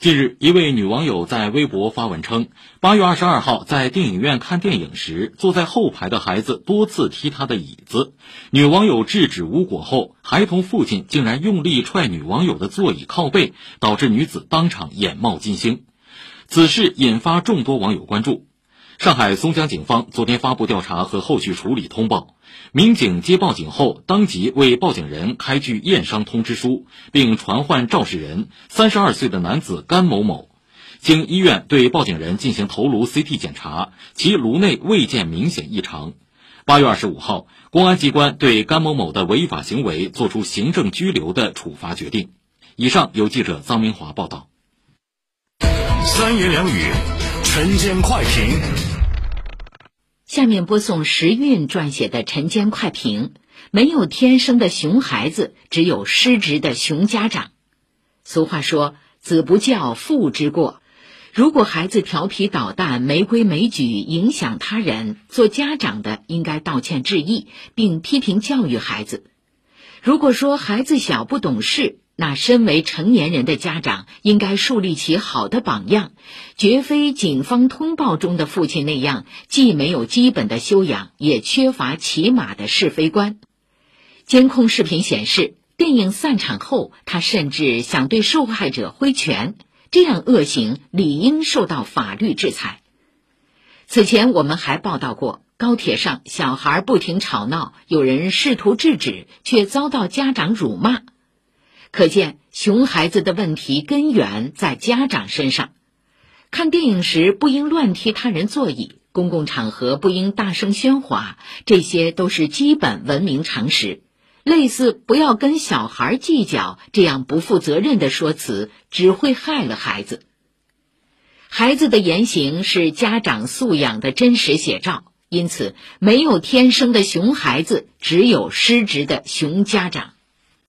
近日，一位女网友在微博发文称，八月二十二号在电影院看电影时，坐在后排的孩子多次踢她的椅子。女网友制止无果后，孩童父亲竟然用力踹女网友的座椅靠背，导致女子当场眼冒金星。此事引发众多网友关注。上海松江警方昨天发布调查和后续处理通报，民警接报警后，当即为报警人开具验伤通知书，并传唤肇事人三十二岁的男子甘某某。经医院对报警人进行头颅 CT 检查，其颅内未见明显异常。八月二十五号，公安机关对甘某某的违法行为作出行政拘留的处罚决定。以上由记者臧明华报道。三言两语，晨间快评。下面播送时运撰写的晨间快评：没有天生的熊孩子，只有失职的熊家长。俗话说“子不教，父之过”。如果孩子调皮捣蛋、没规没矩，影响他人，做家长的应该道歉致意，并批评教育孩子。如果说孩子小不懂事，那身为成年人的家长应该树立起好的榜样，绝非警方通报中的父亲那样，既没有基本的修养，也缺乏起码的是非观。监控视频显示，电影散场后，他甚至想对受害者挥拳，这样恶行理应受到法律制裁。此前我们还报道过，高铁上小孩不停吵闹，有人试图制止，却遭到家长辱骂。可见，熊孩子的问题根源在家长身上。看电影时不应乱踢他人座椅，公共场合不应大声喧哗，这些都是基本文明常识。类似“不要跟小孩计较”这样不负责任的说辞，只会害了孩子。孩子的言行是家长素养的真实写照，因此，没有天生的熊孩子，只有失职的熊家长。